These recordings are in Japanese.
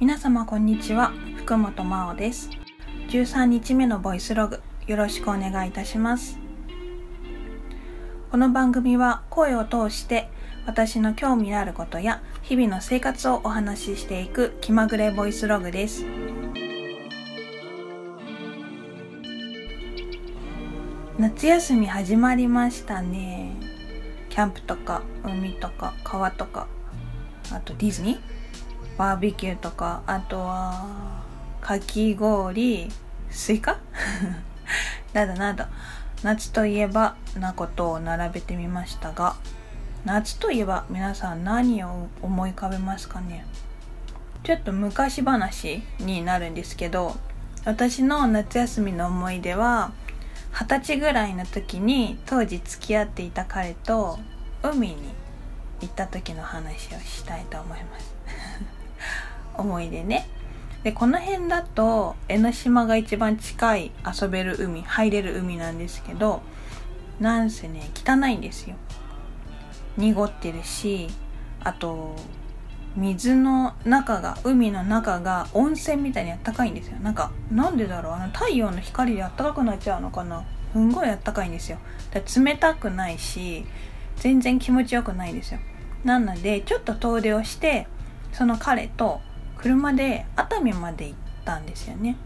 皆様こんにちは。福本真央です。13日目のボイスログよろしくお願いいたします。この番組は声を通して私の興味あることや日々の生活をお話ししていく気まぐれボイスログです。夏休み始まりましたね。キャンプとか海とか川とかあとディズニー？バーベキューとかあとはかき氷スイカ？などなど。夏といえばなことを並べてみましたが夏といえば皆さん何を思い浮かべますかね？ちょっと昔話になるんですけど私の夏休みの思い出は二十歳ぐらいの時に当時付き合っていた彼と海に行った時の話をしたいと思います。思い出ね。でこの辺だと江ノ島が一番近い遊べる海入れる海なんですけどなんせね汚いんですよ。濁ってるしあと水の中が海の中が温泉みたいにあったかいんですよ。なんかなんでだろうあの太陽の光であったかくなっちゃうのかな。すんごいあったかいんですよ。冷たくないし全然気持ちよくないですよ。なのでちょっと遠出をしてその彼と車で熱海まで行ったんですよね。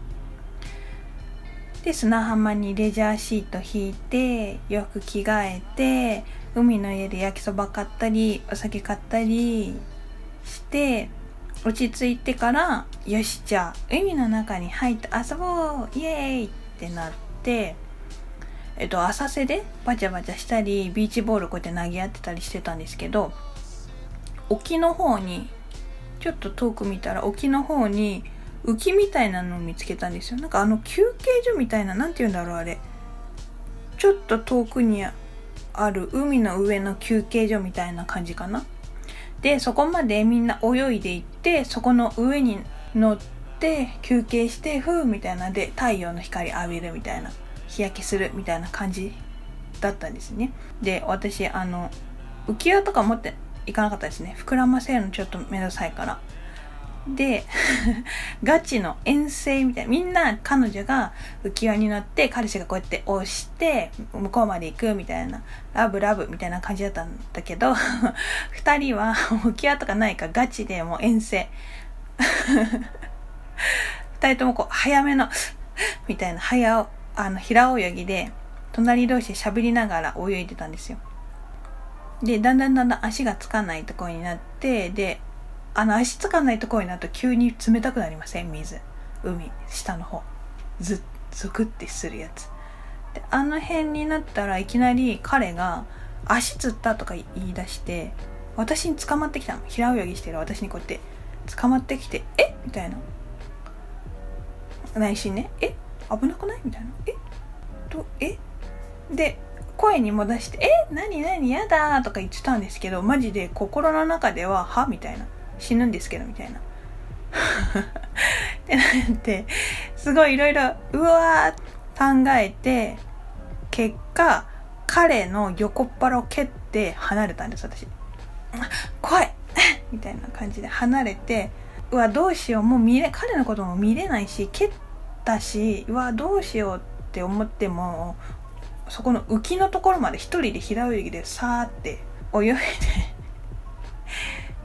で砂浜にレジャーシート引いて洋服着替えて海の家で焼きそば買ったりお酒買ったりして落ち着いてからよしじゃあ海の中に入って遊ぼうイエーイってなってえっと浅瀬でバチャバチャしたりビーチボールこうやって投げ合ってたりしてたんですけど沖の方にちょっと遠く見たら沖の方に浮きみたいなのを見つけたんですよ。なんかあの休憩所みたいな何て言うんだろうあれ。ちょっと遠くにある海の上の休憩所みたいな感じかな。でそこまでみんな泳いでいってそこの上に乗って休憩してふうみたいな。で太陽の光浴びるみたいな。日焼けするみたいな感じだったんですね。で私あの浮き輪とか持っていかなかったですね。膨らませるのちょっとめんどくさいから。で ガチの遠征みたいなみんな彼女が浮き輪に乗って彼氏がこうやって押して向こうまで行くみたいなラブラブみたいな感じだったんだけど 2人は浮き輪とかないかガチでもう遠征。2人ともこう早めのみたいな早あの平泳ぎで隣同士で喋りながら泳いでたんですよ。で、だんだんだんだん足がつかないところになって、で、あの足つかないところになると急に冷たくなりません？水。海、下の方。ず、ゾクってするやつ。で、あの辺になったらいきなり彼が足つったとか言い出して、私に捕まってきたの。平泳ぎしてる私にこうやって捕まってきて、え？みたいな。内心ね、え？危なくない？みたいな。え？と、え？で、声にも出して「え何何やだ」とか言ってたんですけどマジで心の中では「は?」みたいな死ぬんですけどみたいな。ってなってすごいいろいろうわー考えて結果彼の横っ腹を蹴って離れたんです私。怖い みたいな感じで離れてうわどうしようもう見れ彼のことも見れないし蹴ったしうわどうしようって思ってもそこの浮きのところまで一人で平泳ぎでさーって泳いで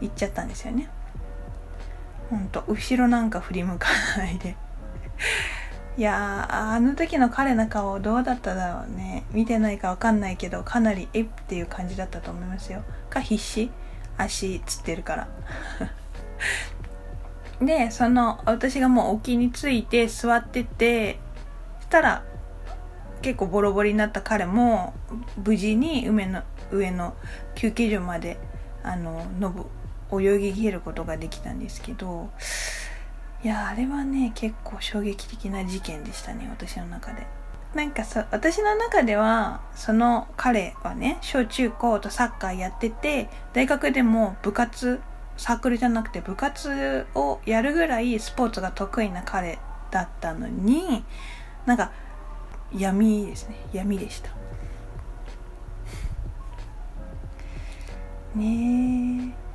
行っちゃったんですよね。ほんと後ろなんか振り向かないで。いやあの時の彼の顔どうだっただろうね。見てないか分かんないけどかなりえっていう感じだったと思いますよ。か必死。足つってるから。でその私がもう沖について座っててしたら結構ボロボロになった彼も無事に海の上の休憩所まであののぶ泳ぎ切ることができたんですけどいやあれはね結構衝撃的な事件でしたね私の中で。なんかさ私の中ではその彼はね小中高とサッカーやってて大学でも部活サークルじゃなくて部活をやるぐらいスポーツが得意な彼だったのになんか闇ですね。闇でした。ねえ。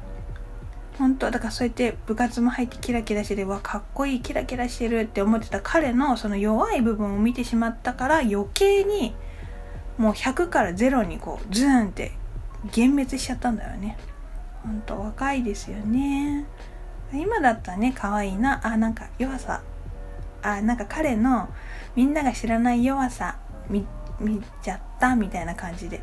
本当だからそうやって部活も入ってキラキラしててわかっこいいキラキラしてるって思ってた彼のその弱い部分を見てしまったから余計にもう100から0にこうズーンって幻滅しちゃったんだよね。ほんと若いですよね。今だったらね可愛いな。あなんか弱さあなんか彼のみんなが知らない弱さ見見ちゃったみたいな感じで。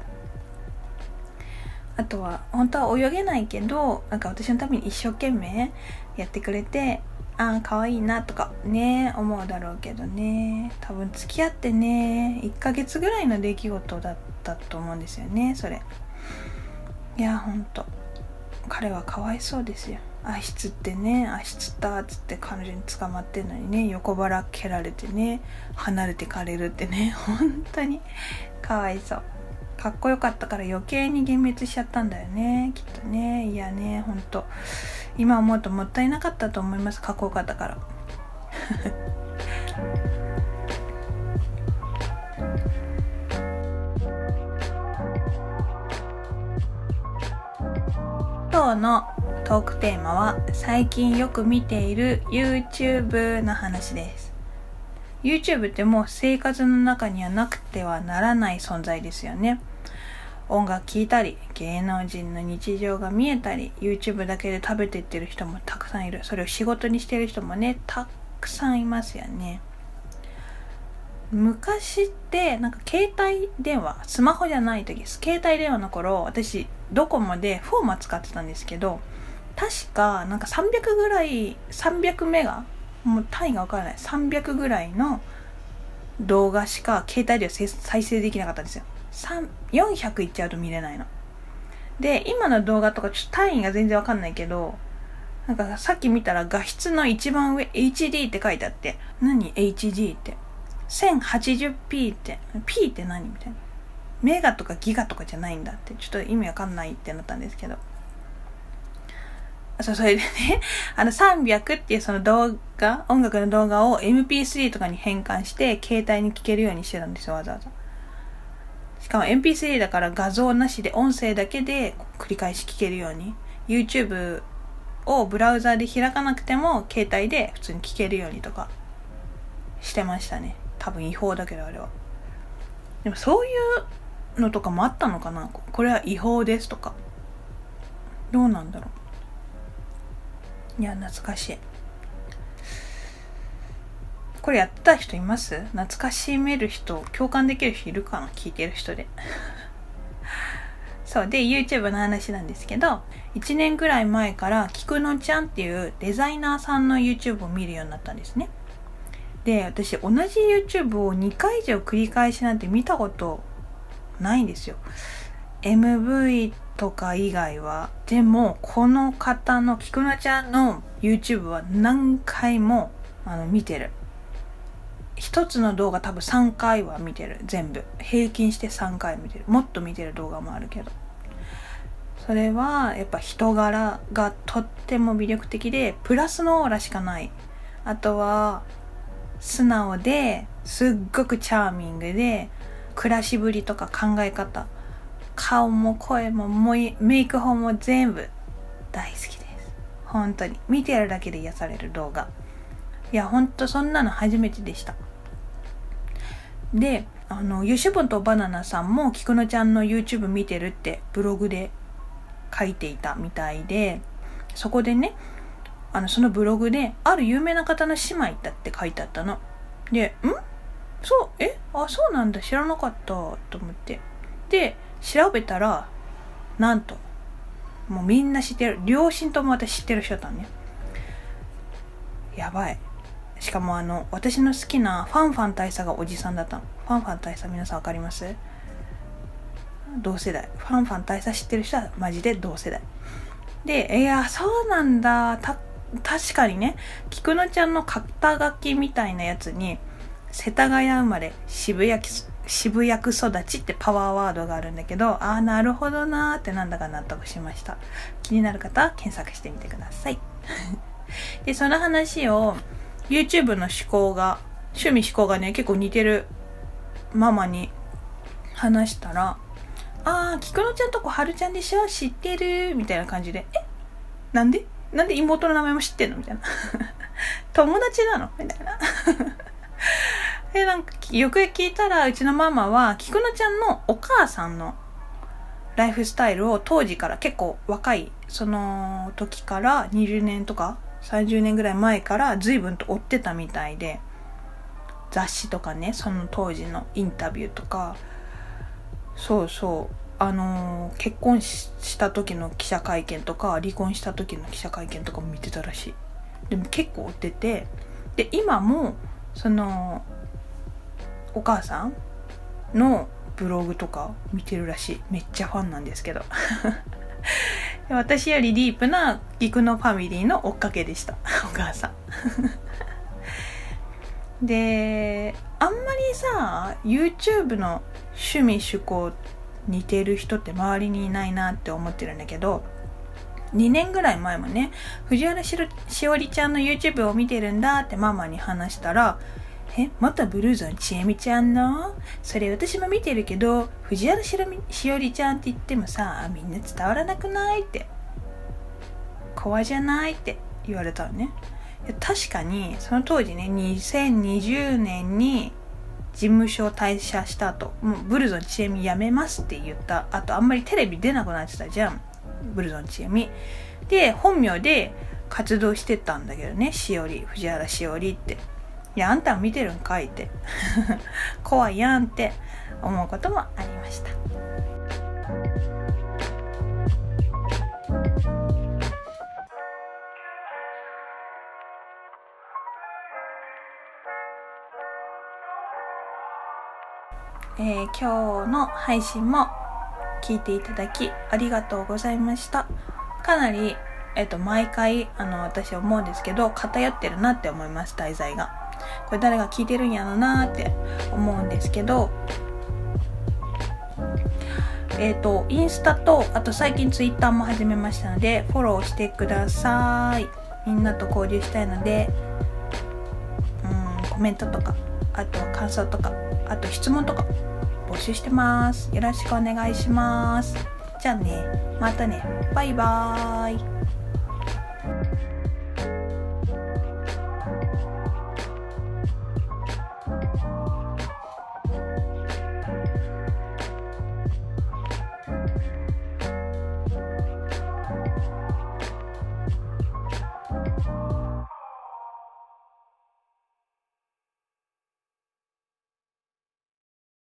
あとは本当は泳げないけどなんか私のために一生懸命やってくれてああ可愛いなとかね思うだろうけどね。多分付き合ってね1ヶ月ぐらいの出来事だったと思うんですよねそれ。いやほんと彼はかわいそうですよ。足つってね足つったっつって彼女に捕まってんのにね横腹蹴られてね離れてかれるってね 本当に。かわいそう。かっこよかったから余計に幻滅しちゃったんだよねきっとね。いやねほんと今思うともったいなかったと思います。かっこよかったから。今日のトークテーマは最近よく見ている YouTube の話です。YouTube ってもう生活の中にはなくてはならない存在ですよね。音楽聴いたり芸能人の日常が見えたり YouTube だけで食べていってる人もたくさんいる。それを仕事にしてる人もねたくさんいますよね。昔ってなんか携帯電話スマホじゃない時です携帯電話の頃私ドコモでフォーマ使ってたんですけど確かなんか300ぐらい300メガもう単位が分からない。300ぐらいの動画しか携帯では再生できなかったんですよ。400いっちゃうと見れないの。で今の動画とかちょっと単位が全然わかんないけどなんかさっき見たら画質の一番上 HD って書いてあって何？HD って。1080p って。P って何？みたいな。メガとかギガとかじゃないんだって。ちょっと意味わかんないってなったんですけど。そう、それでね、あの300っていうその動画、音楽の動画を MP3 とかに変換して、携帯に聴けるようにしてたんですよ、わざわざ。しかも MP3 だから画像なしで音声だけで繰り返し聴けるように。YouTube をブラウザで開かなくても、携帯で普通に聴けるようにとか、してましたね。多分違法だけど、あれは。でもそういうのとかもあったのかな？これは違法ですとか。どうなんだろう。いや懐かしい。これやってた人います？懐かしめる人共感できる人いるかな？聞いてる人で。そう。で YouTube の話なんですけど1年ぐらい前から菊野ちゃんっていうデザイナーさんの YouTube を見るようになったんですね。で私同じ YouTube を2回以上繰り返しなんて見たことないんですよ。MV とか以外はでもこの方の菊菜ちゃんの YouTube は何回もあの見てる。一つの動画多分3回は見てる。全部。平均して3回見てる。もっと見てる動画もあるけど。それはやっぱ人柄がとっても魅力的でプラスのオーラしかない。あとは素直ですっごくチャーミングで暮らしぶりとか考え方。顔も声もメイク法も全部大好きです。本当に。見てるだけで癒される動画。いやほんとそんなの初めてでした。であのユシュボンとバナナさんも菊野ちゃんの YouTube 見てるってブログで書いていたみたいでそこでねあのそのブログである有名な方の姉妹だって書いてあったの。でん？そう？え？あそうなんだ。知らなかった。と思って。で調べたらなんともうみんな知ってる。両親とも私知ってる人だったね。やばい。しかもあの私の好きなファンファン大佐がおじさんだったの。ファンファン大佐皆さん分かります？同世代。ファンファン大佐知ってる人はマジで同世代。でいやそうなんだ。た確かにね。菊野ちゃんの肩書きみたいなやつに世田谷生まれ渋谷渋谷区育ちってパワーワードがあるんだけど、ああ、なるほどなーってなんだか納得しました。気になる方は検索してみてください。で、その話を YouTube の思考が、趣味思考がね、結構似てるママに話したら、ああ、菊野ちゃんとこはるちゃんでしょ知ってるみたいな感じで、え？なんで？なんで妹の名前も知ってんの？みたいな。友達なの？みたいな。でなんかよく聞いたらうちのママは菊乃ちゃんのお母さんのライフスタイルを当時から結構若いその時から20年とか30年ぐらい前から随分と追ってたみたいで雑誌とかねその当時のインタビューとか。そうそう。あのー、結婚した時の記者会見とか離婚した時の記者会見とかも見てたらしい。でも結構追っててで今もそのお母さんのブログとか見てるらしい。めっちゃファンなんですけど。私よりディープな菊のファミリーの追っかけでした。お母さん。であんまりさ YouTube の趣味趣向似てる人って周りにいないなって思ってるんだけど2年ぐらい前もね藤原しおりちゃんの YouTube を見てるんだってママに話したらえまたブルーゾンちえみちゃんの？それ私も見てるけど藤原しおりちゃんって言ってもさみんな伝わらなくないって。怖じゃないって言われたのね。確かにその当時ね2020年に事務所を退社した後もうブルゾンちえみ辞めますって言った。あとあんまりテレビ出なくなってたじゃん。ブルゾンちえみ。で本名で活動してたんだけどねしおり藤原しおりって。いやあんた見てるんかいって。怖いやんって思うこともありました。えー、今日の配信も聞いていただきありがとうございました。かなりえっ、と毎回あの私思うんですけど偏ってるなって思います題材が。これ誰が聞いてるんやろなって思うんですけどえっ、ー、とインスタとあと最近ツイッターも始めましたのでフォローしてください。みんなと交流したいのでうんコメントとかあと感想とかあと質問とか募集してます。よろしくお願いします。じゃあねまたね。バイバーイ。